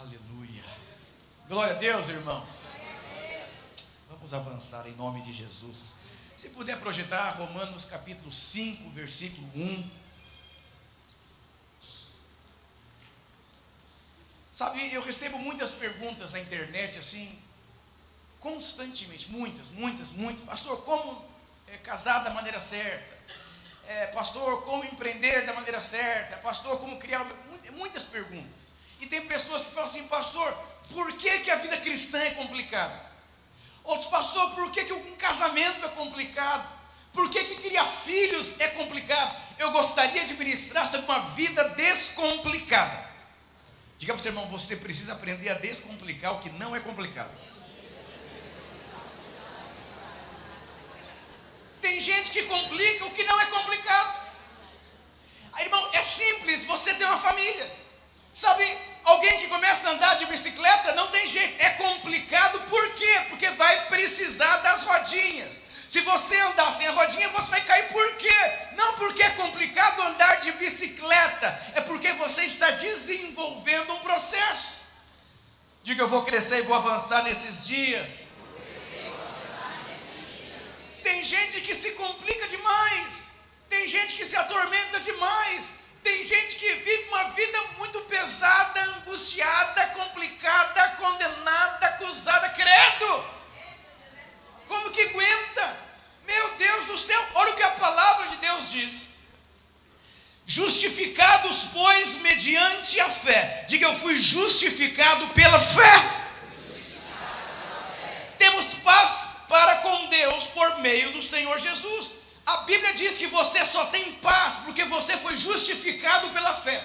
Aleluia. Glória a Deus, irmãos. Vamos avançar em nome de Jesus. Se puder projetar Romanos capítulo 5, versículo 1. Sabe, eu recebo muitas perguntas na internet assim, constantemente, muitas, muitas, muitas. Pastor, como é, casar da maneira certa? É, pastor, como empreender da maneira certa? Pastor, como criar. Muitas perguntas. E tem pessoas que falam assim, pastor, por que, que a vida cristã é complicada? Outros, pastor, por que, que um casamento é complicado? Por que, que criar filhos é complicado? Eu gostaria de ministrar sobre uma vida descomplicada. Diga para o seu irmão, você precisa aprender a descomplicar o que não é complicado. Tem gente que complica o que não é complicado. Irmão, é simples, você tem uma família. Sabe, alguém que começa a andar de bicicleta não tem jeito, é complicado, por quê? Porque vai precisar das rodinhas. Se você andar sem a rodinha, você vai cair por quê? Não porque é complicado andar de bicicleta, é porque você está desenvolvendo um processo. Diga, eu vou crescer e vou avançar nesses dias. Tem gente que se complica demais, tem gente que se atormenta demais, tem gente que vive uma vida muito pesada, angustiada, complicada, condenada, acusada, credo. Como que aguenta? Meu Deus do céu, olha o que a palavra de Deus diz. Justificados, pois, mediante a fé. Diga, eu fui justificado pela fé. Temos paz para com Deus por meio do Senhor Jesus. A Bíblia diz que você só tem paz porque você foi justificado pela fé.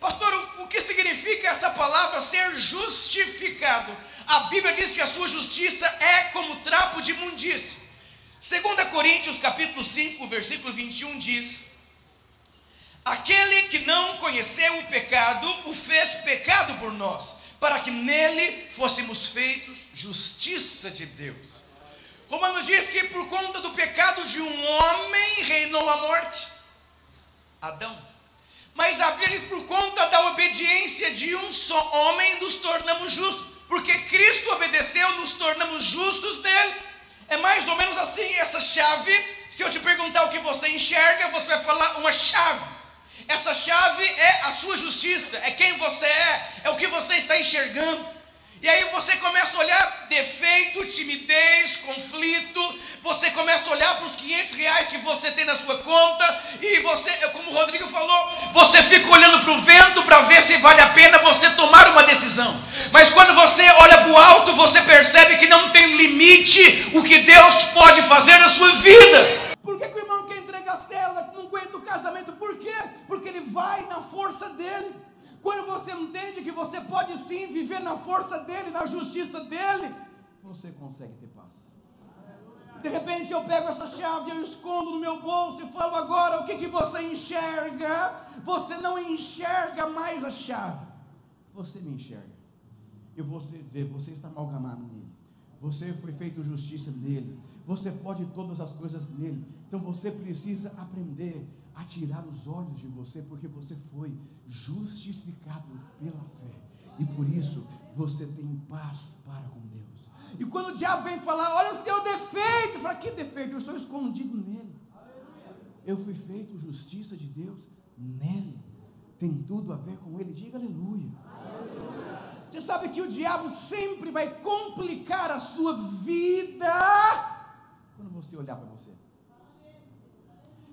Pastor, o, que significa essa palavra ser justificado? A Bíblia diz que a sua justiça é como trapo de imundície. 2 Coríntios capítulo 5, versículo 21 diz: Aquele que não conheceu o pecado, o fez pecado por nós, para que nele fôssemos feitos justiça de Deus. Romanos diz que por conta do pecado de um homem reinou a morte, Adão. Mas a Bíblia diz por conta da obediência de um só homem nos tornamos justos, porque Cristo obedeceu, nos tornamos justos dele. É mais ou menos assim essa chave. Se eu te perguntar o que você enxerga, você vai falar uma chave. Essa chave é a sua justiça, é quem você é, é o que você está enxergando. E aí você começa a olhar defeito, timidez, conflito. Você começa a olhar para os 500 reais que você tem na sua conta. E você, como o Rodrigo falou, você fica olhando para o vento para ver se vale a pena você tomar uma decisão. Mas quando você olha para o alto, você percebe que não tem limite o que Deus pode fazer na sua vida. Por que, que o irmão quer entregar a cela, não aguenta o casamento? Por quê? Porque ele vai na força dele. Quando você entende que você pode sim viver na força dele, na justiça dele, você consegue ter paz. De repente eu pego essa chave, eu escondo no meu bolso e falo agora o que, que você enxerga? Você não enxerga mais a chave. Você me enxerga. E você vê, você está amalgamado nele. Você foi feito justiça nele. Você pode todas as coisas nele. Então você precisa aprender a tirar os olhos de você, porque você foi justificado pela fé. E por isso você tem paz para com Deus. E quando o diabo vem falar, olha o seu defeito, fala, que defeito? Eu estou escondido nele. Eu fui feito justiça de Deus nele. Tem tudo a ver com ele. Diga aleluia. aleluia. Você sabe que o diabo sempre vai complicar a sua vida quando você olhar para você.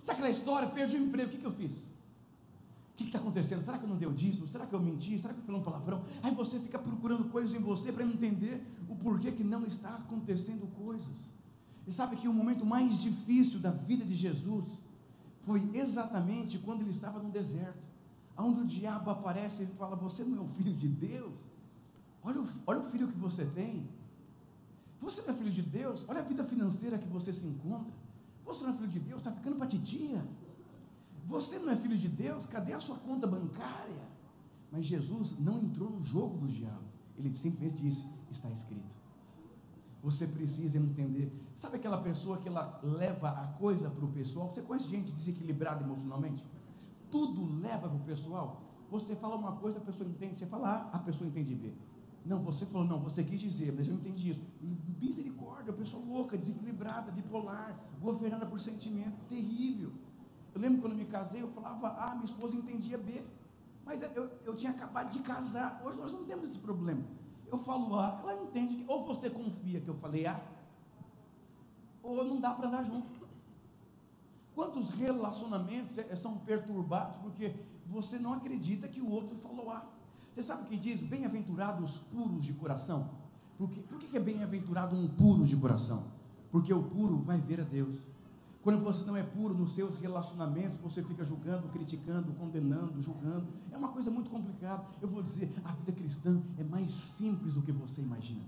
Sabe aquela história? Perdi o emprego, o que, que eu fiz? O que está acontecendo? Será que eu não dei o dízimo? Será que eu menti? Será que eu falei um palavrão? Aí você fica procurando coisas em você para entender o porquê que não está acontecendo coisas. E sabe que o momento mais difícil da vida de Jesus foi exatamente quando ele estava no deserto, onde o diabo aparece e fala: Você não é o filho de Deus? Olha o, olha o filho que você tem. Você não é filho de Deus? Olha a vida financeira que você se encontra. Você não é filho de Deus? Está ficando para titia. Você não é filho de Deus? Cadê a sua conta bancária? Mas Jesus não entrou no jogo do diabo. Ele simplesmente disse: está escrito. Você precisa entender. Sabe aquela pessoa que ela leva a coisa para o pessoal? Você conhece gente desequilibrada emocionalmente? Tudo leva para o pessoal. Você fala uma coisa, a pessoa entende, você fala A, a pessoa entende B. Não, você falou, não, você quis dizer, mas eu não entendi isso. E misericórdia, pessoa louca, desequilibrada, bipolar, governada por sentimento, terrível. Eu lembro quando eu me casei, eu falava A, minha esposa entendia B. Mas eu, eu tinha acabado de casar. Hoje nós não temos esse problema. Eu falo A, ela entende. Ou você confia que eu falei A, ou não dá para andar junto. Quantos relacionamentos é, são perturbados porque você não acredita que o outro falou A? Você sabe o que diz? Bem-aventurados os puros de coração. Por? Por que é bem-aventurado um puro de coração? Porque o puro vai ver a Deus. Quando você não é puro nos seus relacionamentos, você fica julgando, criticando, condenando, julgando. É uma coisa muito complicada. Eu vou dizer, a vida cristã é mais simples do que você imagina.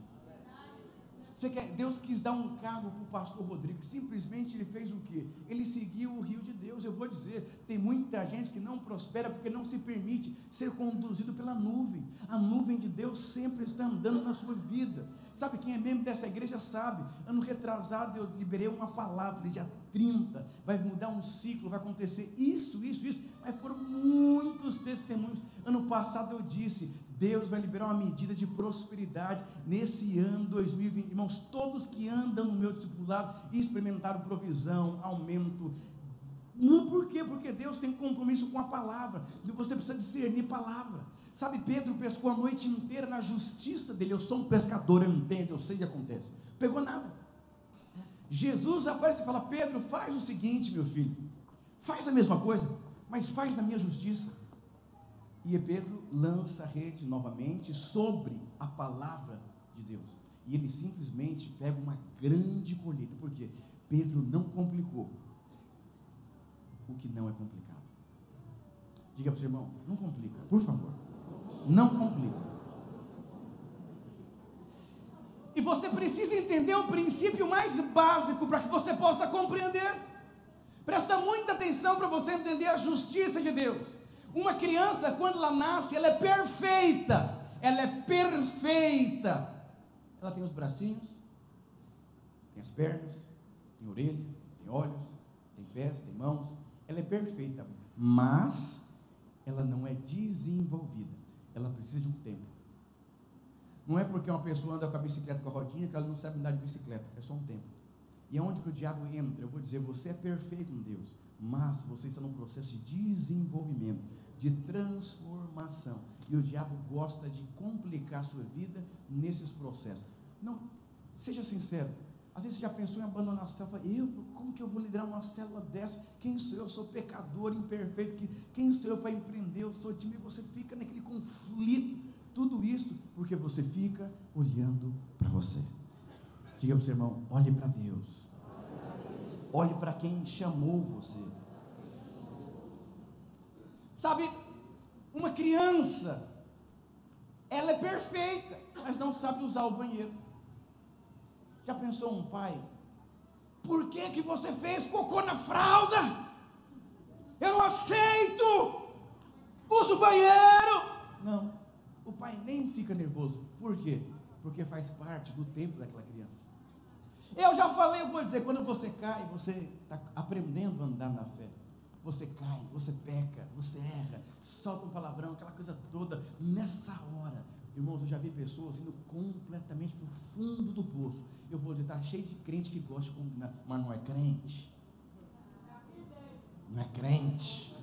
Você quer, Deus quis dar um cargo para o pastor Rodrigo, simplesmente ele fez o quê? Ele seguiu o rio de Deus. Eu vou dizer, tem muita gente que não prospera porque não se permite ser conduzido pela nuvem. A nuvem de Deus sempre está andando na sua vida. Sabe quem é membro dessa igreja sabe? Ano retrasado eu liberei uma palavra, dia 30, vai mudar um ciclo, vai acontecer isso, isso, isso. Mas foram muitos testemunhos. Passado eu disse: Deus vai liberar uma medida de prosperidade nesse ano 2020. Irmãos, todos que andam no meu discipulado experimentaram provisão, aumento. Por quê? Porque Deus tem compromisso com a palavra. Você precisa discernir palavra. Sabe, Pedro pescou a noite inteira na justiça dele. Eu sou um pescador, eu entendo, eu sei o que acontece. Pegou nada. Jesus aparece e fala: Pedro, faz o seguinte, meu filho. Faz a mesma coisa, mas faz na minha justiça. E Pedro lança a rede novamente sobre a palavra de Deus. E ele simplesmente pega uma grande colheita. Por quê? Pedro não complicou o que não é complicado. Diga para o seu irmão, não complica, por favor. Não complica. E você precisa entender o princípio mais básico para que você possa compreender. Presta muita atenção para você entender a justiça de Deus. Uma criança, quando ela nasce, ela é perfeita. Ela é perfeita. Ela tem os bracinhos, tem as pernas, tem orelha, tem olhos, tem pés, tem mãos. Ela é perfeita. Mas ela não é desenvolvida. Ela precisa de um tempo. Não é porque uma pessoa anda com a bicicleta com a rodinha que ela não sabe andar de bicicleta. É só um tempo. E é que o diabo entra? Eu vou dizer, você é perfeito em Deus, mas você está num processo de desenvolvimento de transformação. E o diabo gosta de complicar a sua vida nesses processos. Não, seja sincero. Às vezes você já pensou em abandonar a célula. Eu, como que eu vou liderar uma célula dessa? Quem sou eu? Eu sou pecador, imperfeito. Quem sou eu para empreender? Eu sou time. Você fica naquele conflito. Tudo isso porque você fica olhando para você. Diga para o seu irmão: olhe para Deus. Olhe para quem chamou você. Sabe, uma criança, ela é perfeita, mas não sabe usar o banheiro. Já pensou um pai? Por que, que você fez cocô na fralda? Eu não aceito! Usa o banheiro! Não, o pai nem fica nervoso. Por quê? Porque faz parte do tempo daquela criança. Eu já falei, eu vou dizer, quando você cai, você está aprendendo a andar na fé você cai, você peca, você erra, solta um palavrão, aquela coisa toda. Nessa hora, irmãos, eu já vi pessoas indo completamente para o fundo do poço. Eu vou dizer, está cheio de crente que gosta de combinar, mas não é crente. Não é crente.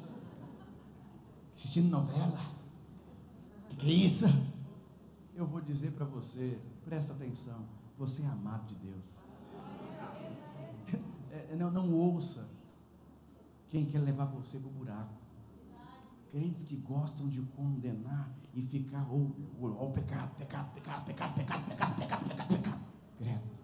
Assistindo novela. Que que é isso? Eu vou dizer para você, presta atenção, você é amado de Deus. É, não, não ouça quem quer levar você para o buraco. Crentes que gostam de condenar e ficar, ou oh, oh, oh, pecado, pecado, pecado, pecado, pecado, pecado, pecado, pecado, pecado. Credo.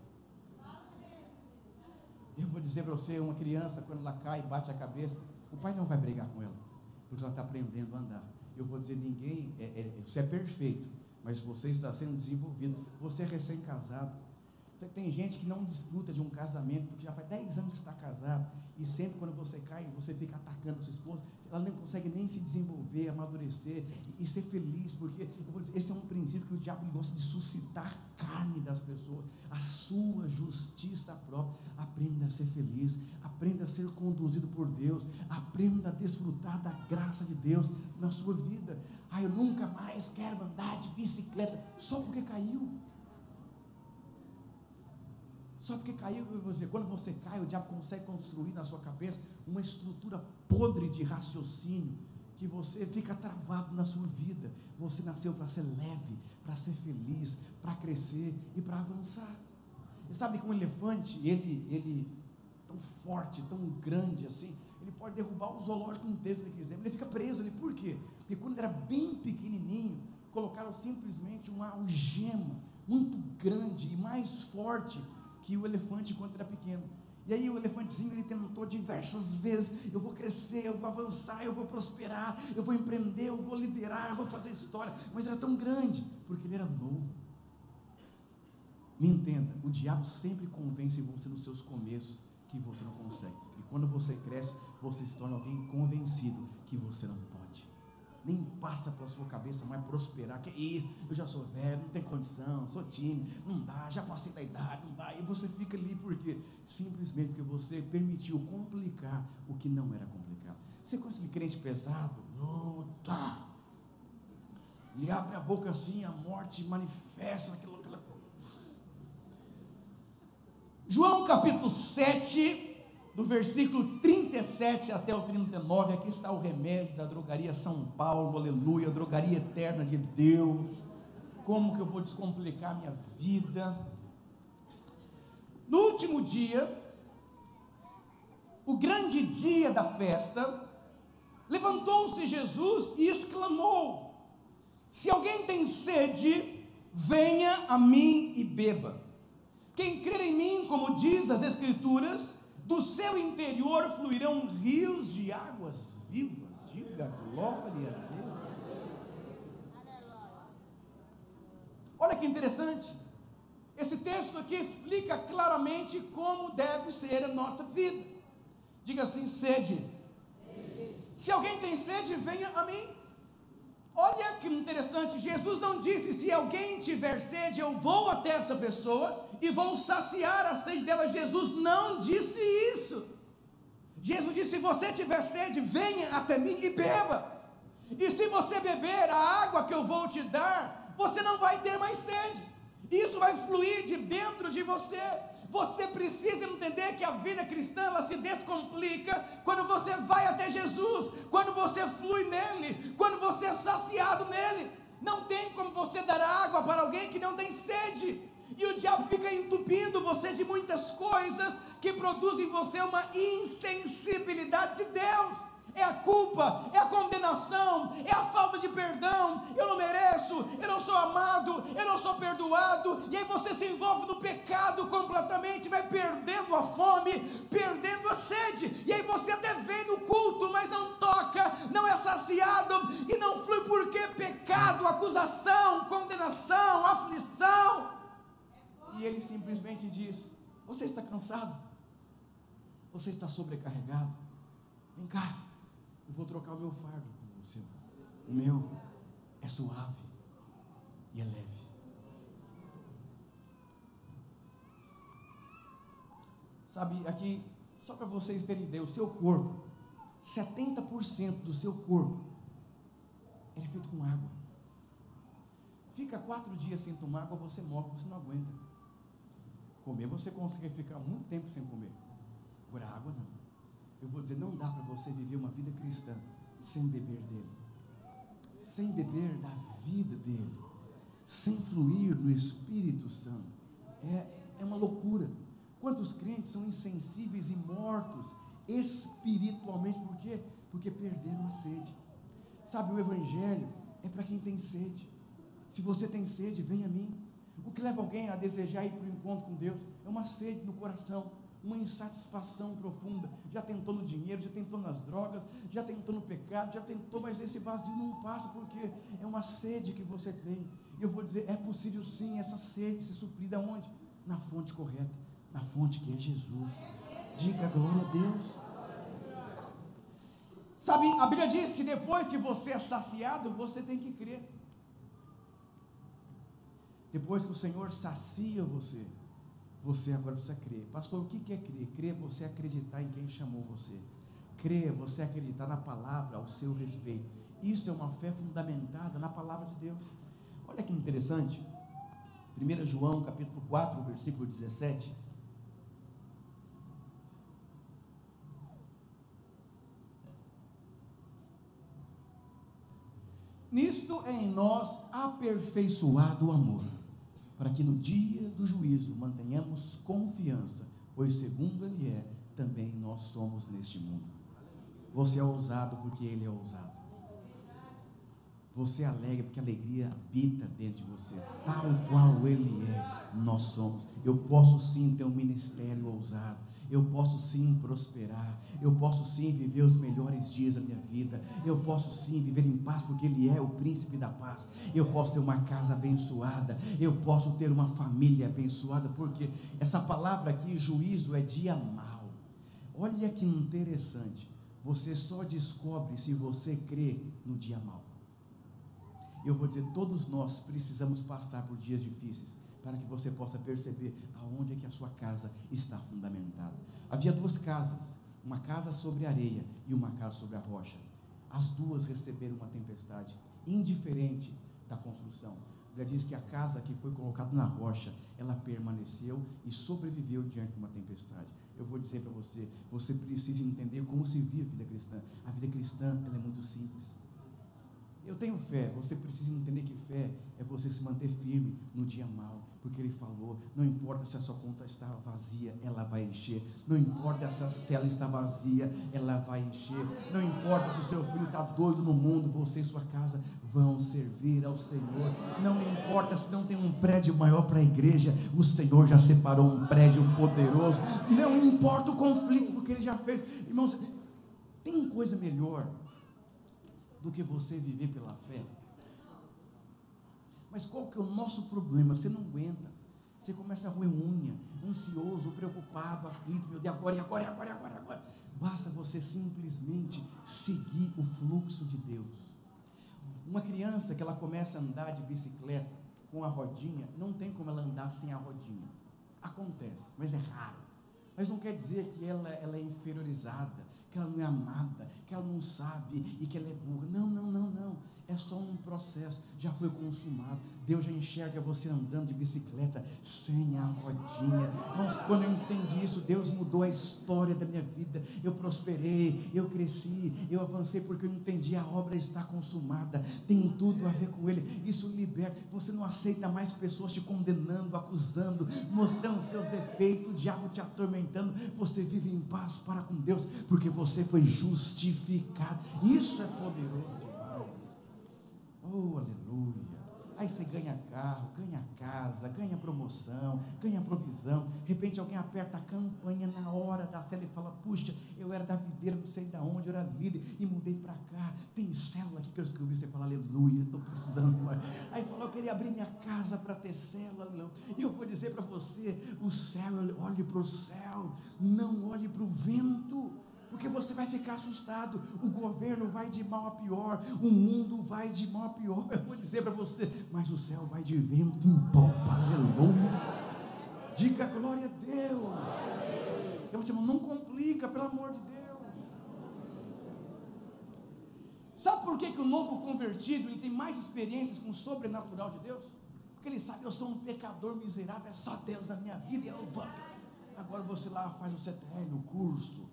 Eu vou dizer para você, uma criança, quando ela cai e bate a cabeça, o pai não vai brigar com ela, porque ela está aprendendo a andar. Eu vou dizer, ninguém, é, é, você é perfeito, mas você está sendo desenvolvido, você é recém-casado, tem gente que não desfruta de um casamento, porque já faz 10 anos que está casado, e sempre quando você cai, você fica atacando a sua esposa, ela não consegue nem se desenvolver, amadurecer e, ser feliz, porque dizer, esse é um princípio que o diabo gosta de suscitar carne das pessoas, a sua justiça própria. Aprenda a ser feliz, aprenda a ser conduzido por Deus, aprenda a desfrutar da graça de Deus na sua vida. Ah, eu nunca mais quero andar de bicicleta só porque caiu. Só porque caiu, você, quando você cai, o diabo consegue construir na sua cabeça uma estrutura podre de raciocínio que você fica travado na sua vida. Você nasceu para ser leve, para ser feliz, para crescer e para avançar. E sabe que um elefante, ele, ele tão forte, tão grande assim, ele pode derrubar o zoológico inteiro se ele quiser. Ele fica preso ali. Por quê? Porque quando ele era bem pequenininho, colocaram simplesmente uma algema muito grande e mais forte que o elefante quando era pequeno. E aí o elefantezinho ele tentou diversas vezes, eu vou crescer, eu vou avançar, eu vou prosperar, eu vou empreender, eu vou liderar, eu vou fazer história, mas era tão grande, porque ele era novo. Me entenda, o diabo sempre convence você nos seus começos que você não consegue. E quando você cresce, você se torna alguém convencido que você não pode nem passa pela sua cabeça mais prosperar. Que isso? Eu já sou velho, não tenho condição, sou tímido, não dá, já passei da idade, não dá. E você fica ali porque simplesmente porque você permitiu complicar o que não era complicado. Você conhece aquele crente pesado? Luta. Ele abre a boca assim, a morte manifesta naquilo, coisa. João capítulo 7, do versículo 37 até o 39, aqui está o remédio da drogaria São Paulo, aleluia, drogaria eterna de Deus. Como que eu vou descomplicar minha vida? No último dia, o grande dia da festa, levantou-se Jesus e exclamou: Se alguém tem sede, venha a mim e beba. Quem crer em mim, como diz as Escrituras, do seu interior fluirão rios de águas vivas. Diga glória a Deus. Olha que interessante. Esse texto aqui explica claramente como deve ser a nossa vida. Diga assim: sede. Se alguém tem sede, venha a mim. Olha que interessante, Jesus não disse: se alguém tiver sede, eu vou até essa pessoa e vou saciar a sede dela. Jesus não disse isso. Jesus disse: se você tiver sede, venha até mim e beba. E se você beber a água que eu vou te dar, você não vai ter mais sede. Isso vai fluir de dentro de você. Você precisa entender que a vida cristã ela se descomplica quando você vai até Jesus, quando você flui nele, quando você é saciado nele. Não tem como você dar água para alguém que não tem sede. E o diabo fica entupindo você de muitas coisas que produzem em você uma insensibilidade de Deus é a culpa, é a condenação, é a falta de perdão. Eu não mereço, eu não sou amado, eu não sou perdoado. E aí você se envolve no pecado completamente, vai perdendo a fome, perdendo a sede. E aí você até vem no culto, mas não toca, não é saciado e não flui porque pecado, acusação, condenação, aflição. E ele simplesmente diz: Você está cansado? Você está sobrecarregado? Vem cá eu vou trocar o meu fardo com o seu. O meu é suave e é leve. Sabe, aqui, só para vocês terem ideia, o seu corpo, 70% do seu corpo, ele é feito com água. Fica quatro dias sem tomar água, você morre, você não aguenta. Comer, você consegue ficar muito tempo sem comer. Agora, água não eu vou dizer, não dá para você viver uma vida cristã sem beber dele, sem beber da vida dele, sem fluir no Espírito Santo. É, é uma loucura. Quantos crentes são insensíveis e mortos espiritualmente, por quê? Porque perderam a sede. Sabe, o Evangelho é para quem tem sede. Se você tem sede, venha a mim. O que leva alguém a desejar ir para o encontro com Deus é uma sede no coração uma insatisfação profunda. Já tentou no dinheiro, já tentou nas drogas, já tentou no pecado, já tentou, mas esse vazio não passa porque é uma sede que você tem. E eu vou dizer, é possível sim essa sede se suprir da onde? Na fonte correta, na fonte que é Jesus. Diga glória a Deus. Sabe, a Bíblia diz que depois que você é saciado, você tem que crer. Depois que o Senhor sacia você, você agora precisa crer. Pastor, o que é crer? Crer é você acreditar em quem chamou você. Crer é você acreditar na palavra ao seu respeito. Isso é uma fé fundamentada na palavra de Deus. Olha que interessante. 1 João capítulo 4, versículo 17. Nisto é em nós aperfeiçoado o amor, para que no dia do juízo mantenhamos confiança, pois segundo Ele é, também nós somos neste mundo. Você é ousado porque Ele é ousado. Você é alegre porque a alegria habita dentro de você, tal qual Ele é, nós somos. Eu posso sim ter um ministério ousado eu posso sim prosperar, eu posso sim viver os melhores dias da minha vida, eu posso sim viver em paz, porque Ele é o príncipe da paz, eu posso ter uma casa abençoada, eu posso ter uma família abençoada, porque essa palavra aqui, juízo, é dia mal. Olha que interessante, você só descobre se você crê no dia mal. Eu vou dizer, todos nós precisamos passar por dias difíceis para que você possa perceber aonde é que a sua casa está fundamentada. Havia duas casas, uma casa sobre areia e uma casa sobre a rocha. As duas receberam uma tempestade, indiferente da construção. Já diz que a casa que foi colocada na rocha, ela permaneceu e sobreviveu diante de uma tempestade. Eu vou dizer para você, você precisa entender como se vive a vida cristã. A vida cristã, ela é muito simples. Eu tenho fé, você precisa entender que fé é você se manter firme no dia mal, porque ele falou: não importa se a sua conta está vazia, ela vai encher, não importa se a cela está vazia, ela vai encher, não importa se o seu filho está doido no mundo, você e sua casa vão servir ao Senhor, não importa se não tem um prédio maior para a igreja, o Senhor já separou um prédio poderoso, não importa o conflito, porque ele já fez, irmãos, tem coisa melhor do que você viver pela fé. Mas qual que é o nosso problema? Você não aguenta. Você começa a roer unha, ansioso, preocupado, aflito, meu Deus, agora, agora, agora, agora, agora. Basta você simplesmente seguir o fluxo de Deus. Uma criança que ela começa a andar de bicicleta com a rodinha, não tem como ela andar sem a rodinha. Acontece, mas é raro. Mas não quer dizer que ela, ela é inferiorizada, que ela não é amada, que ela não sabe e que ela é burra. Não, não, não, não. É só um processo, já foi consumado. Deus já enxerga você andando de bicicleta sem a rodinha. Mas quando eu entendi isso, Deus mudou a história da minha vida. Eu prosperei, eu cresci, eu avancei porque eu entendi a obra está consumada. Tem tudo a ver com Ele. Isso liberta. Você não aceita mais pessoas te condenando, acusando, mostrando seus defeitos, o diabo te atormentando. Você vive em paz para com Deus, porque você foi justificado. Isso é poderoso. Oh, aleluia. Aí você ganha carro, ganha casa, ganha promoção, ganha provisão. De repente alguém aperta a campanha na hora da célula e fala: Puxa, eu era da videira, não sei de onde, eu era líder e mudei para cá. Tem célula aqui que eu escrevi. Você fala: Aleluia, estou precisando mais. Aí falou: Eu queria abrir minha casa para ter célula. E eu vou dizer para você: O céu, olhe para o céu, não olhe para o vento porque você vai ficar assustado. O governo vai de mal a pior, o mundo vai de mal a pior. Eu vou dizer para você, mas o céu vai de vento em popa, aleluia. Diga glória a Deus. Eu vou não complica, pelo amor de Deus. Sabe por que, que o novo convertido ele tem mais experiências com o sobrenatural de Deus? Porque ele sabe, eu sou um pecador miserável, é só Deus na minha vida e eu vou. Agora você lá faz o CTL, o curso,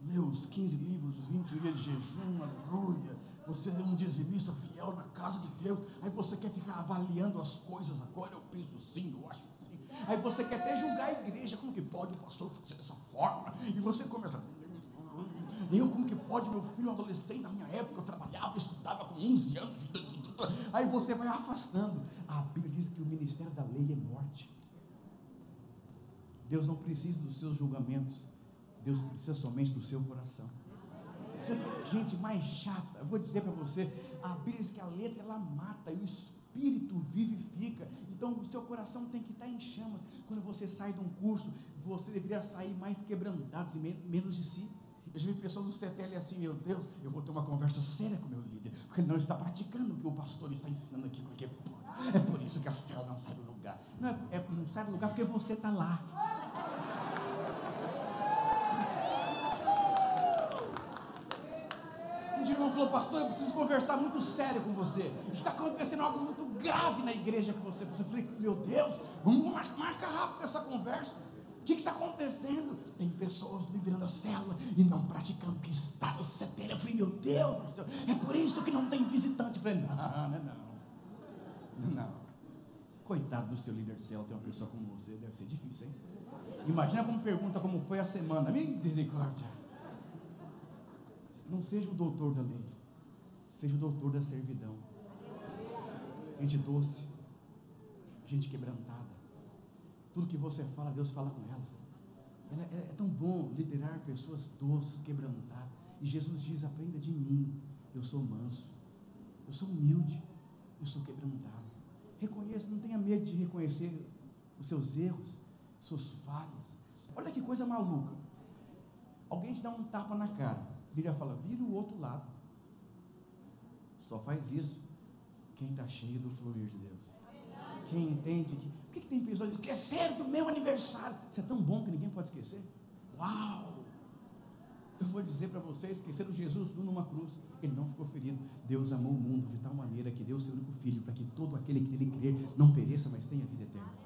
meus 15 livros, 20 dias de jejum, aleluia. Você é um dizimista fiel na casa de Deus. Aí você quer ficar avaliando as coisas agora. Eu penso sim, eu acho sim. Aí você quer até julgar a igreja. Como que pode o pastor fazer dessa forma? E você começa. Eu, como que pode, meu filho adolescente, na minha época, eu trabalhava, estudava com 11 anos. Aí você vai afastando. A Bíblia diz que o ministério da lei é morte. Deus não precisa dos seus julgamentos. Deus precisa somente do seu coração. Você quer gente mais chata? Eu vou dizer para você, a Bíblia diz que a letra ela mata e o espírito vivifica. Então o seu coração tem que estar em chamas. Quando você sai de um curso, você deveria sair mais quebrantado e menos de si. Eu já vi pessoas do CTL assim, meu Deus, eu vou ter uma conversa séria com meu líder, porque ele não está praticando o que o pastor está ensinando aqui, porque é por isso que a célula não sai do não sai do lugar porque você está lá. Um dia o irmão falou, pastor, eu preciso conversar muito sério com você. Está acontecendo algo muito grave na igreja com você. Eu falei, meu Deus, vamos marcar marca rápido essa conversa. O que está acontecendo? Tem pessoas liderando a célula e não praticando o que está no CTL. Eu falei, meu Deus é por isso que não tem visitante. Eu falei, não, não, não. Não. Coitado do seu líder de célula, ter uma pessoa como você, deve ser difícil, hein? Imagina como pergunta como foi a semana. Misericórdia. Não seja o doutor da lei, seja o doutor da servidão. Gente doce, gente quebrantada. Tudo que você fala, Deus fala com ela. ela é, é, tão bom liderar pessoas doces, quebrantadas. E Jesus diz: aprenda de mim. Eu sou manso, eu sou humilde, eu sou quebrantado. Reconheça, não tenha medo de reconhecer os seus erros, suas falhas. Olha que coisa maluca. Alguém te dá um tapa na cara. Bíblia fala, vira o outro lado. Só faz isso quem está cheio do fluir de Deus. Quem entende que. Por que, que tem pessoas que esqueceram do meu aniversário? Isso é tão bom que ninguém pode esquecer. Uau! Eu vou dizer para vocês: esqueceram Jesus numa cruz. Ele não ficou ferido. Deus amou o mundo de tal maneira que deu o seu único filho para que todo aquele que nele crer não pereça, mas tenha vida eterna.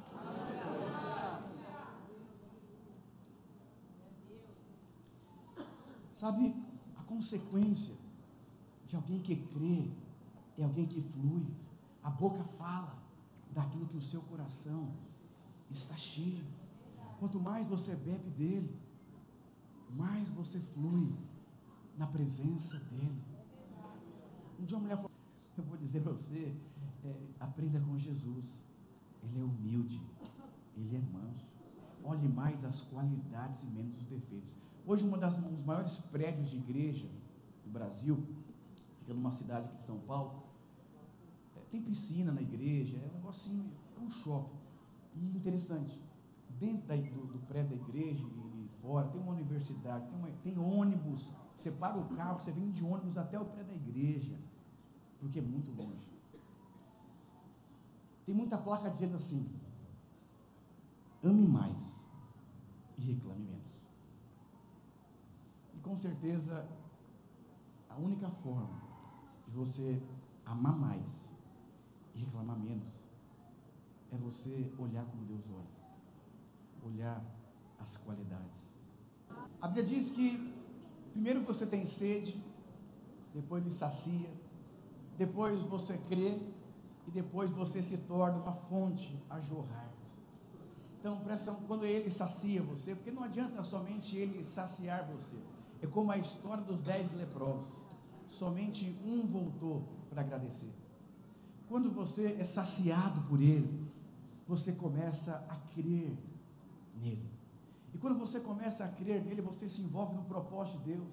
Sabe, consequência de alguém que crê é alguém que flui. A boca fala daquilo que o seu coração está cheio. Quanto mais você bebe dele, mais você flui na presença dele. Um dia uma mulher falou, eu vou dizer para você, é, aprenda com Jesus. Ele é humilde, ele é manso. Olhe mais as qualidades e menos os defeitos. Hoje, uma das, um dos maiores prédios de igreja do Brasil, fica numa cidade aqui de São Paulo, é, tem piscina na igreja, é um negocinho, é um shopping. E interessante, dentro da, do, do, prédio da igreja e, fora, tem uma universidade, tem, uma, tem ônibus. Você para o carro, você vem de ônibus até o prédio da igreja, porque é muito longe. Tem muita placa dizendo assim: ame mais e reclame menos com certeza, a única forma de você amar mais e reclamar menos é você olhar como Deus olha, olhar as qualidades. A Bíblia diz que primeiro você tem sede, depois ele sacia, depois você crê e depois você se torna uma fonte a jorrar. Então, presta quando ele sacia você, porque não adianta somente ele saciar você. É como a história dos dez leprosos. Somente um voltou para agradecer. Quando você é saciado por Ele, você começa a crer nele. E quando você começa a crer nele, você se envolve no propósito de Deus.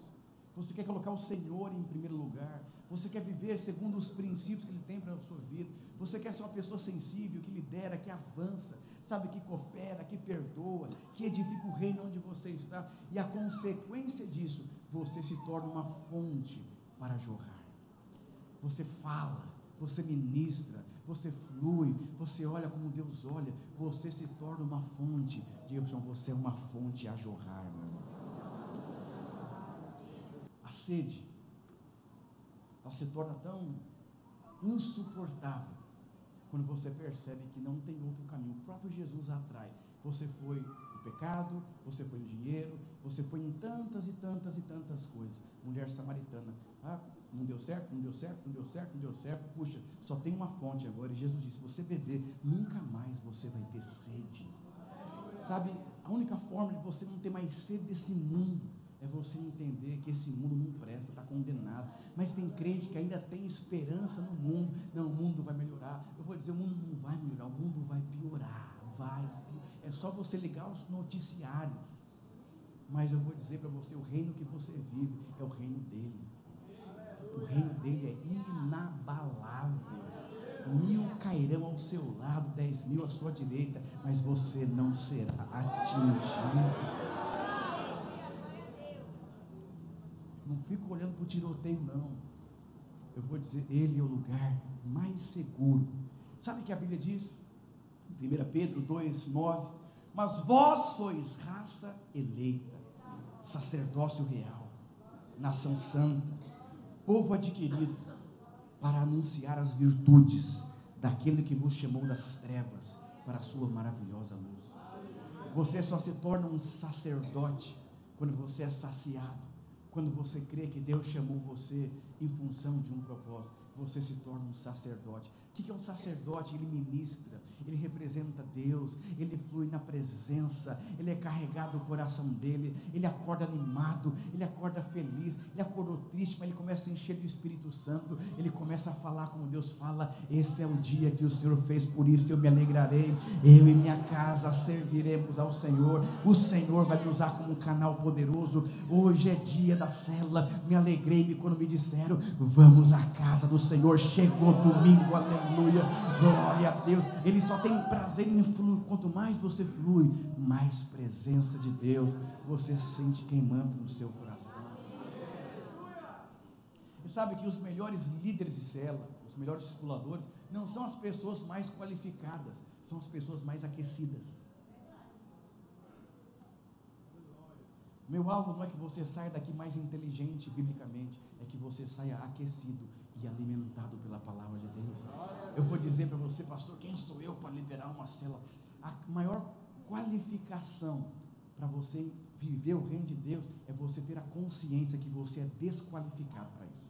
Você quer colocar o Senhor em primeiro lugar. Você quer viver segundo os princípios que Ele tem para a sua vida. Você quer ser uma pessoa sensível, que lidera, que avança, sabe, que coopera, que perdoa, que edifica o reino onde você está. E a consequência disso, você se torna uma fonte para jorrar. Você fala, você ministra, você flui, você olha como Deus olha, você se torna uma fonte. Diga, você é uma fonte a jorrar, meu irmão a sede, ela se torna tão insuportável quando você percebe que não tem outro caminho. O próprio Jesus atrai. Você foi no pecado, você foi no dinheiro, você foi em tantas e tantas e tantas coisas. Mulher samaritana, ah, não deu certo, não deu certo, não deu certo, não deu certo. Puxa, só tem uma fonte agora. E Jesus disse: se você beber, nunca mais você vai ter sede. Sabe, a única forma de você não ter mais sede desse mundo é você entender que esse mundo não presta, está condenado. Mas tem crente que ainda tem esperança no mundo. Não, o mundo vai melhorar. Eu vou dizer, o mundo não vai melhorar, o mundo vai piorar. Vai. É só você ligar os noticiários. Mas eu vou dizer para você, o reino que você vive é o reino dele. O reino dele é inabalável. Mil cairão ao seu lado, dez mil à sua direita, mas você não será atingido. Não fico olhando para o tiroteio, não. Eu vou dizer, ele é o lugar mais seguro. Sabe o que a Bíblia diz? 1 Pedro 2, 9. Mas vós sois raça eleita, sacerdócio real, nação santa, povo adquirido, para anunciar as virtudes daquele que vos chamou das trevas para a sua maravilhosa luz. Você só se torna um sacerdote quando você é saciado, quando você crê que Deus chamou você em função de um propósito, você se torna um sacerdote. O que é um sacerdote? Ele ministra, ele representa Deus, ele flui na presença, ele é carregado o coração dele, ele acorda animado, ele acorda feliz, ele acordou triste, mas ele começa a encher do Espírito Santo, ele começa a falar como Deus fala. Esse é o dia que o Senhor fez, por isso eu me alegrarei. Eu e minha casa serviremos ao Senhor. O Senhor vai me usar como um canal poderoso. Hoje é dia da cela. Me alegrei quando me disseram: Vamos à casa do Senhor. Chegou domingo, aleluia. Glória a Deus. Ele só tem prazer em fluir. Quanto mais você flui, mais presença de Deus você sente queimando no seu coração. E sabe que os melhores líderes de cela, os melhores discipuladores, não são as pessoas mais qualificadas, são as pessoas mais aquecidas. Meu alvo não é que você saia daqui mais inteligente biblicamente, é que você saia aquecido e alimentado pela palavra de Deus. Eu vou dizer para você, pastor, quem sou eu para liderar uma cela? A maior qualificação para você viver o reino de Deus é você ter a consciência que você é desqualificado para isso.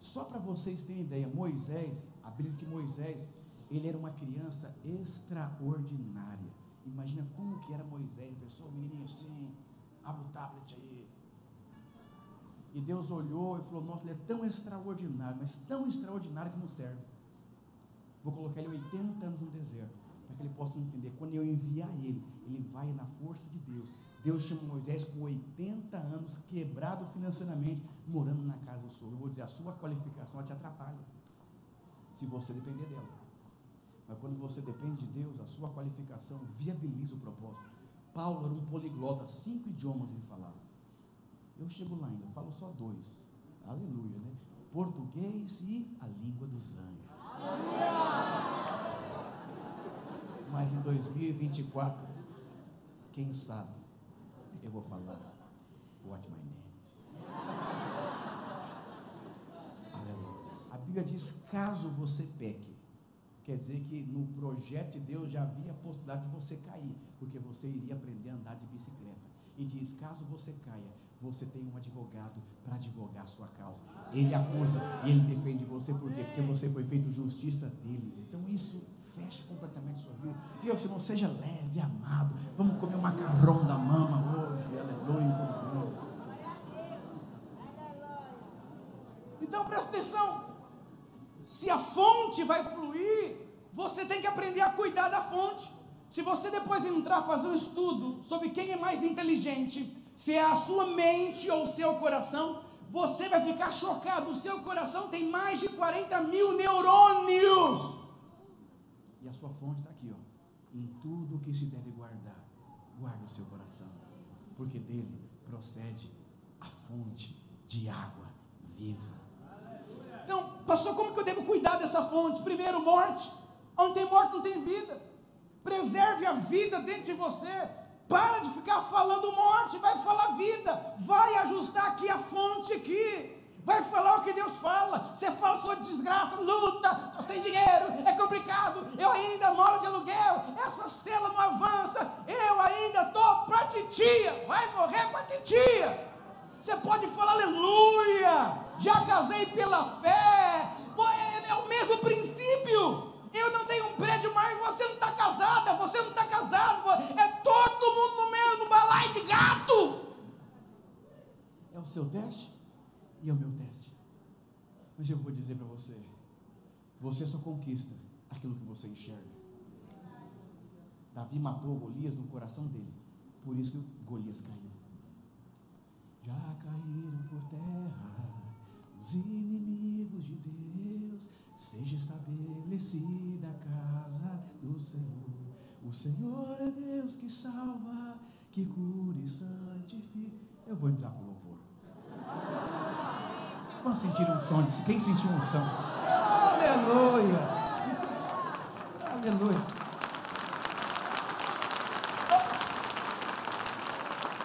Só para vocês terem ideia, Moisés, a Bíblia diz que Moisés, ele era uma criança extraordinária. Imagina como que era Moisés, pessoa, menininho assim, abre o tablet aí. E Deus olhou e falou: Nossa, ele é tão extraordinário, mas tão extraordinário que não serve. Vou colocar ele 80 anos no deserto, para que ele possa entender. Quando eu enviar ele, ele vai na força de Deus. Deus chama Moisés com 80 anos, quebrado financeiramente, morando na casa do Senhor. Eu vou dizer: a sua qualificação te atrapalha, se você depender dela. Mas quando você depende de Deus, a sua qualificação viabiliza o propósito. Paulo era um poliglota, cinco idiomas ele falava. Eu chego lá ainda, falo só dois. Aleluia, né? Português e a língua dos anjos. Mas em 2024, quem sabe, eu vou falar What my name. Aleluia. A Bíblia diz: caso você peque, quer dizer que no projeto de Deus já havia a possibilidade de você cair, porque você iria aprender a andar de bicicleta. E diz: caso você caia, você tem um advogado para advogar a sua causa. Ele acusa e ele defende você, por quê? Porque você foi feito justiça dele. Então isso fecha completamente sua vida. Deus, irmão, seja leve, amado. Vamos comer o macarrão da mama hoje. Aleluia. Então presta atenção. Se a fonte vai fluir, você tem que aprender a cuidar da fonte. Se você depois entrar fazer um estudo sobre quem é mais inteligente, se é a sua mente ou o seu coração, você vai ficar chocado. O seu coração tem mais de 40 mil neurônios. E a sua fonte está aqui, ó. Em tudo que se deve guardar, guarda o seu coração, porque dele procede a fonte de água viva. Então, pastor, como que eu devo cuidar dessa fonte? Primeiro, morte. Onde tem morte, não tem vida. Preserve a vida dentro de você. Para de ficar falando morte, vai falar vida. Vai ajustar aqui a fonte aqui. Vai falar o que Deus fala. Você fala sua desgraça, luta, estou sem dinheiro, é complicado. Eu ainda moro de aluguel. Essa cela não avança. Eu ainda estou para titia. Vai morrer para titia. Você pode falar aleluia. Já casei pela fé. É, é o mesmo princípio. Eu não tenho um prédio você não está casada, você não está casado. É todo mundo no mesmo balai de gato. É o seu teste e é o meu teste. Mas eu vou dizer para você: você só conquista aquilo que você enxerga. Davi matou Golias no coração dele, por isso Golias caiu. Já caíram por terra os inimigos de Deus, Seja estabelecida a casa do Senhor. O Senhor é Deus que salva, que cura e santifica. Eu vou entrar com louvor. Vamos sentir um som. Quem sentiu um som? Aleluia! Aleluia!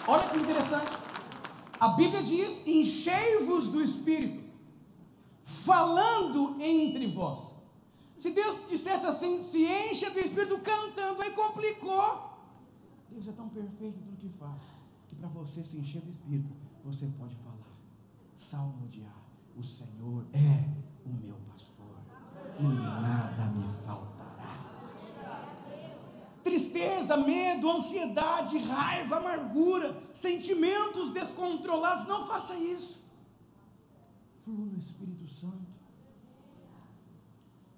Olha que interessante. A Bíblia diz: enchei-vos do Espírito falando entre vós. Se Deus dissesse assim, se encha do Espírito cantando, aí complicou. Deus é tão perfeito em tudo que faz, que para você se encher do Espírito, você pode falar, salmodiar, o Senhor é o meu pastor, e nada me faltará. Tristeza, medo, ansiedade, raiva, amargura, sentimentos descontrolados, não faça isso. Flua no Espírito Santo.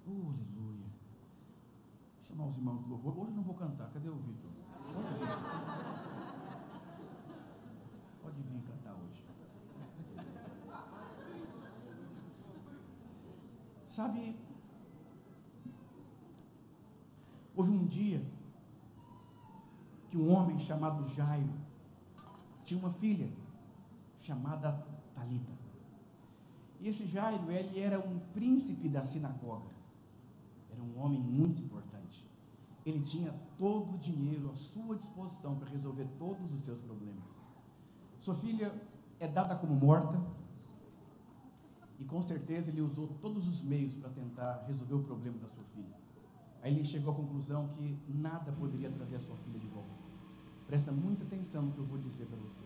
Oh, aleluia. Vou chamar os irmãos do louvor. Hoje não vou cantar. Cadê o Vitor? Pode vir. Pode vir cantar hoje. Sabe, houve um dia que um homem chamado Jairo tinha uma filha chamada Talita. E esse Jairo, ele era um príncipe da sinagoga. Era um homem muito importante. Ele tinha todo o dinheiro à sua disposição para resolver todos os seus problemas. Sua filha é dada como morta, e com certeza ele usou todos os meios para tentar resolver o problema da sua filha. Aí ele chegou à conclusão que nada poderia trazer a sua filha de volta. Presta muita atenção no que eu vou dizer para você.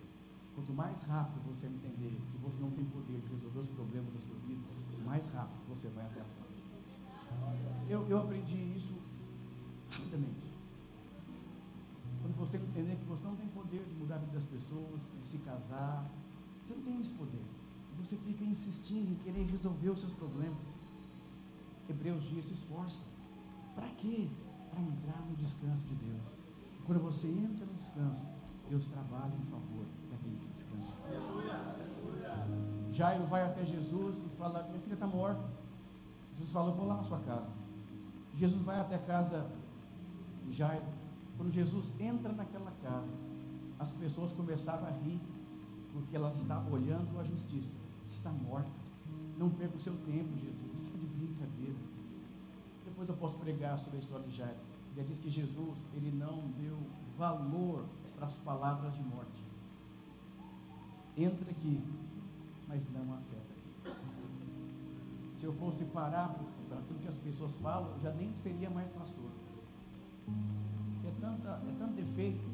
Quanto mais rápido você entender que você não tem poder de resolver os problemas da sua vida, mais rápido você vai até a fonte. Eu, eu aprendi isso rapidamente. Quando você entender que você não tem poder de mudar a vida das pessoas, de se casar, você não tem esse poder você fica insistindo em querer resolver os seus problemas. Hebreus diz: se esforça. Para quê? Para entrar no descanso de Deus. Quando você entra no descanso, Deus trabalha em favor daqueles que descansam. Jairo vai até Jesus e fala: Minha filha está morta. Jesus fala: Eu vou lá na sua casa. Jesus vai até a casa Jairo. Quando Jesus entra naquela casa, as pessoas começaram a rir, porque elas estavam olhando a justiça está morta. Não perca o seu tempo, Jesus. Está de brincadeira. Depois eu posso pregar sobre a história de Jairo. Já diz que Jesus, ele não deu valor para as palavras de morte. Entra aqui, mas não afeta aqui. Se eu fosse parar para aquilo que as pessoas falam, já nem seria mais pastor. É, tanta, é tanto defeito.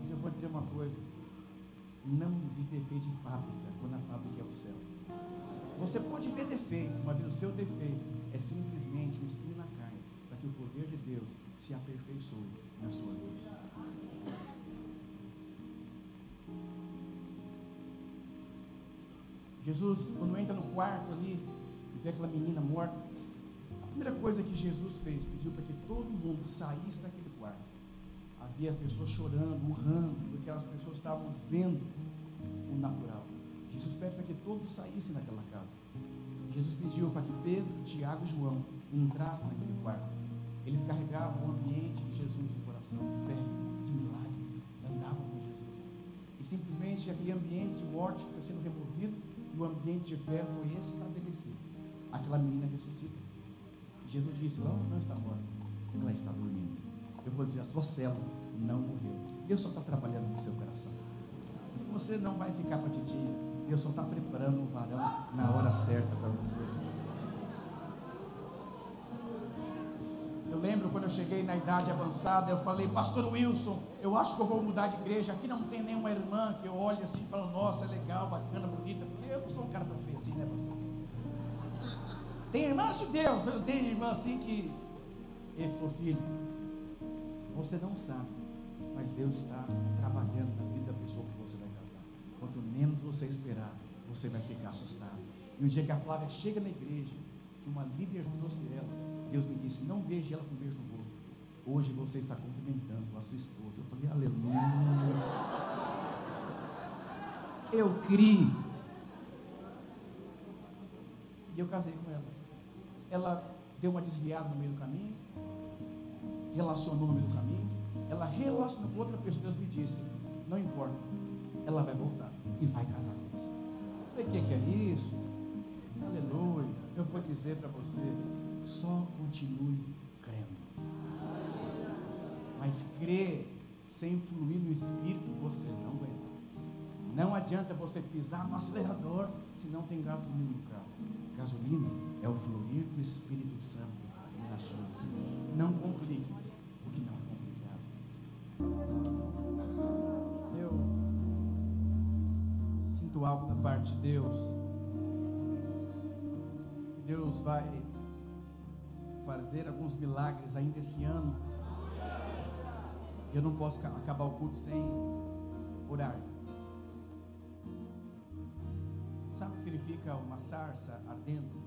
Mas eu vou dizer uma coisa não existe defeito em fábrica, quando a fábrica é o céu. Você pode ver defeito, mas o seu defeito é simplesmente um espinho na carne, para que o poder de Deus se aperfeiçoe na sua vida. Jesus, quando entra no quarto ali e vê aquela menina morta, primeira coisa que Jesus fez, pediu para que todo mundo saísse daquele quarto havia pessoas chorando, urrando, porque aquelas pessoas estavam vendo o natural. Jesus pede para que todos saíssem daquela casa. Jesus pediu para que Pedro, Tiago e João entrassem naquele quarto. Eles carregavam o ambiente de Jesus no coração, de fé, de milagres, andavam com Jesus. E simplesmente aquele ambiente de morte foi sendo removido e o ambiente de fé foi estabelecido. Aquela menina ressuscita. Jesus disse: Ela não está morta, ela está dormindo. Eu vou dizer: a sua célula não morreu. Deus só está trabalhando no seu coração. Você não vai ficar para titia. Deus só está preparando um varão na hora certa para você. Eu lembro quando eu cheguei na idade avançada, eu falei, Pastor Wilson, eu acho que eu vou mudar de igreja. Aqui não tem nenhuma irmã que eu olhe assim e falo, nossa, é legal, bacana, bonita. Porque eu sou um cara tão feio assim, né, pastor? Tem irmãs de Deus, mas tem irmã assim que. Ele falou, filho, você não sabe mas Deus está trabalhando na vida da pessoa que você vai casar. Quanto menos você esperar, você vai ficar assustado. E o dia que a Flávia chega na igreja, que uma líder trouxe ela, Deus me disse: Não beije ela com beijo no rosto. Hoje você está cumprimentando a sua esposa. Eu falei: Aleluia. Eu criei. E eu casei com ela. Ela deu uma desviada no meio do caminho, relacionou no meio do caminho ela relaciona com outra pessoa, Deus me disse, não importa, ela vai voltar e vai casar com você. Eu falei, o que, que é isso? Aleluia. Eu vou dizer para você, só continue crendo. Mas crer sem fluir no Espírito, você não aguenta. Não adianta você pisar no acelerador se não tem gasolina no carro. Gasolina é o fluir do Espírito Santo na sua vida. Não complique o que não é complicado. Eu sinto algo da parte de Deus. Que Deus vai fazer alguns milagres ainda esse ano. Eu não posso acabar o culto sem orar. Significa uma sarça ardendo?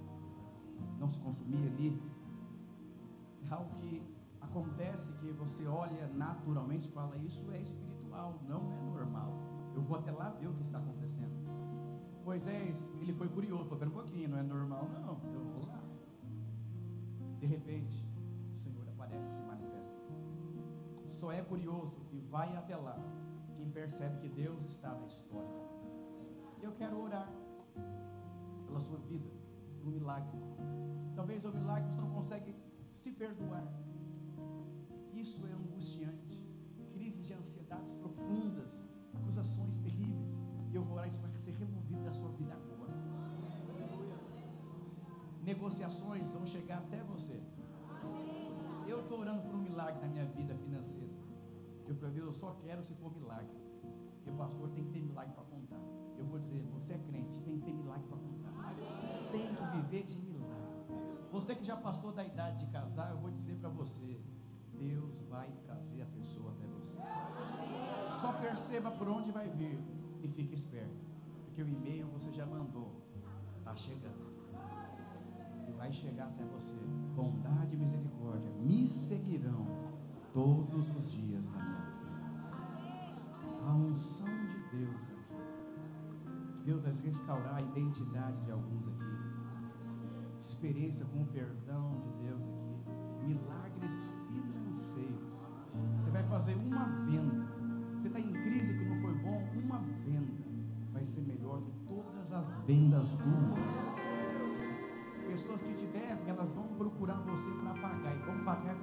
Não se consumir ali? É algo que acontece que você olha naturalmente e fala: Isso é espiritual, não é normal. Eu vou até lá ver o que está acontecendo. Moisés, ele foi curioso, falou: Pera um pouquinho, não é normal, não. Eu vou lá. De repente, o Senhor aparece e se manifesta. Só é curioso e vai até lá quem percebe que Deus está na história. Eu quero orar pela sua vida, um milagre. Talvez o milagre você não consegue se perdoar. Isso é angustiante. Crises de ansiedades profundas, acusações terríveis. E eu vou orar, isso vai ser removido da sua vida agora negociações vão chegar até você. Eu estou orando por um milagre na minha vida financeira. Eu falei, Deus, eu só quero se for milagre. Porque o pastor tem que ter milagre para. Eu vou dizer, você é crente, tem que ter milagre para contar. Tem que viver de milagre. Você que já passou da idade de casar, eu vou dizer para você, Deus vai trazer a pessoa até você. Só perceba por onde vai vir e fique esperto. Porque o e-mail você já mandou. Está chegando vai chegar até você. Bondade e misericórdia me seguirão todos os dias da minha vida. A unção de Deus aqui. Deus vai restaurar a identidade de alguns aqui. Experiência com o perdão de Deus aqui. Milagres financeiros. Você vai fazer uma venda. Você está em crise que não foi bom? Uma venda vai ser melhor que todas as vendas do mundo pessoas que te devem, elas vão procurar você para pagar e vão pagar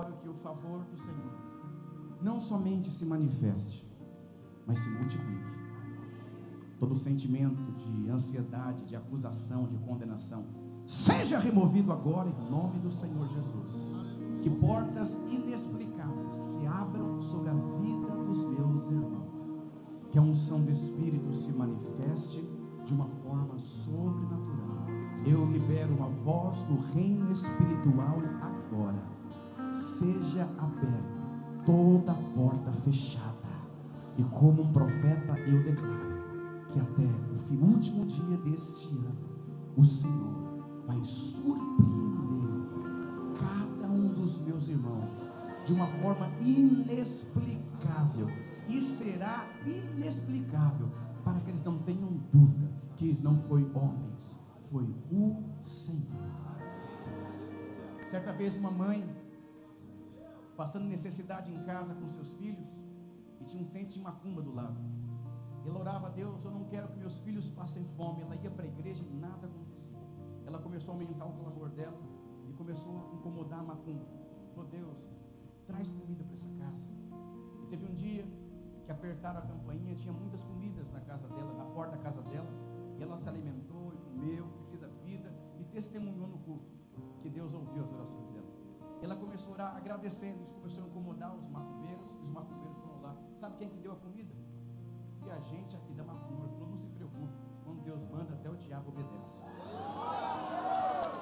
oro que o favor do Senhor não somente se manifeste, mas se multiplique. Todo sentimento de ansiedade, de acusação, de condenação, seja removido agora em nome do Senhor Jesus. Que portas inexplicáveis se abram sobre a vida dos meus irmãos. Que a unção do Espírito se manifeste de uma forma sobrenatural. Eu libero uma voz do reino espiritual agora seja aberta toda porta fechada. E como um profeta eu declaro que até o último dia deste ano, o Senhor vai surpreender cada um dos meus irmãos de uma forma inexplicável. E será inexplicável para que eles não tenham dúvida que não foi homens, foi o Senhor. Certa vez uma mãe passando necessidade em casa com seus filhos, e tinha um centro de macumba do lado. Ela orava a Deus, eu não quero que meus filhos passem fome. Ela ia para a igreja e nada acontecia. Ela começou a aumentar o clamor dela e começou a incomodar a macumba. Falou, Deus, traz comida para essa casa. E teve um dia que apertaram a campainha, tinha muitas comidas na casa dela, na porta da casa dela. E ela se alimentou e comeu, feliz a vida e testemunhou no culto que Deus ouviu as orações. Ela começou a orar agradecendo. Isso começou a incomodar os macumbeiros. E os macumbeiros foram lá. Sabe quem que deu a comida? Foi a gente aqui da macumba. Ele falou: não se preocupe. Quando Deus manda, até o diabo obedece.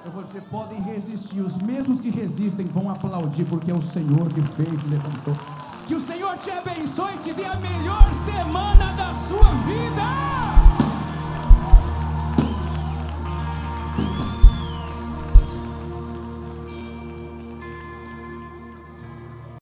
Eu vou dizer: podem resistir. Os mesmos que resistem vão aplaudir, porque é o Senhor que fez e levantou. Que o Senhor te abençoe e te dê a melhor semana.